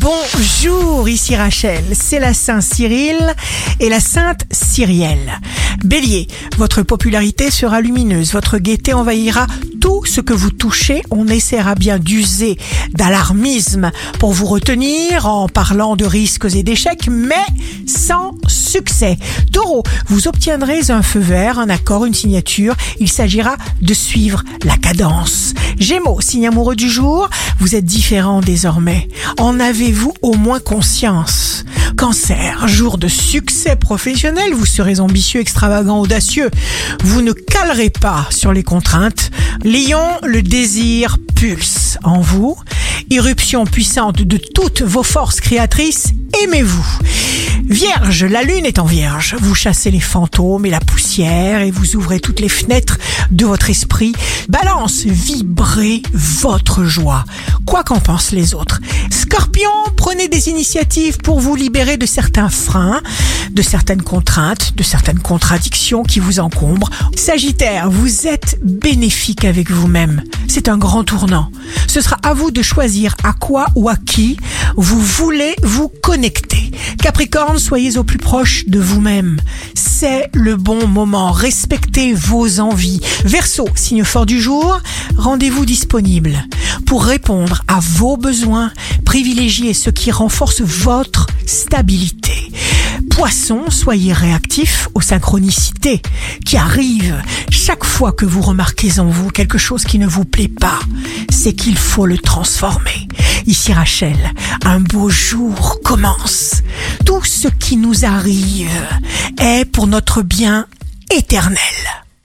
Bonjour, ici Rachel, c'est la Saint Cyril et la Sainte Cyrielle. Bélier, votre popularité sera lumineuse, votre gaieté envahira tout ce que vous touchez. On essaiera bien d'user d'alarmisme pour vous retenir en parlant de risques et d'échecs, mais sans succès. Taureau, vous obtiendrez un feu vert, un accord, une signature. Il s'agira de suivre la cadence. Gémeaux, signe amoureux du jour, vous êtes différent désormais. En avez-vous au moins conscience? Cancer, jour de succès professionnel, vous serez ambitieux, extravagant, audacieux. Vous ne calerez pas sur les contraintes. Lion, le désir pulse en vous. Irruption puissante de toutes vos forces créatrices, aimez-vous. Vierge, la lune est en vierge. Vous chassez les fantômes et la poussière et vous ouvrez toutes les fenêtres de votre esprit. Balance, vibrez votre joie, quoi qu'en pensent les autres. Scorpion, prenez des initiatives pour vous libérer de certains freins, de certaines contraintes, de certaines contradictions qui vous encombrent. Sagittaire, vous êtes bénéfique avec vous-même. C'est un grand tournant. Ce sera à vous de choisir à quoi ou à qui vous voulez vous connecter. Capricorne, soyez au plus proche de vous-même. C'est le bon moment. Respectez vos envies. Verseau, signe fort du jour, rendez-vous disponible pour répondre à vos besoins. Privilégiez ce qui renforce votre stabilité. Poisson, soyez réactif aux synchronicités qui arrivent chaque fois que vous remarquez en vous quelque chose qui ne vous plaît pas. C'est qu'il faut le transformer. Ici Rachel, un beau jour commence. Tout ce qui nous arrive est pour notre bien éternel.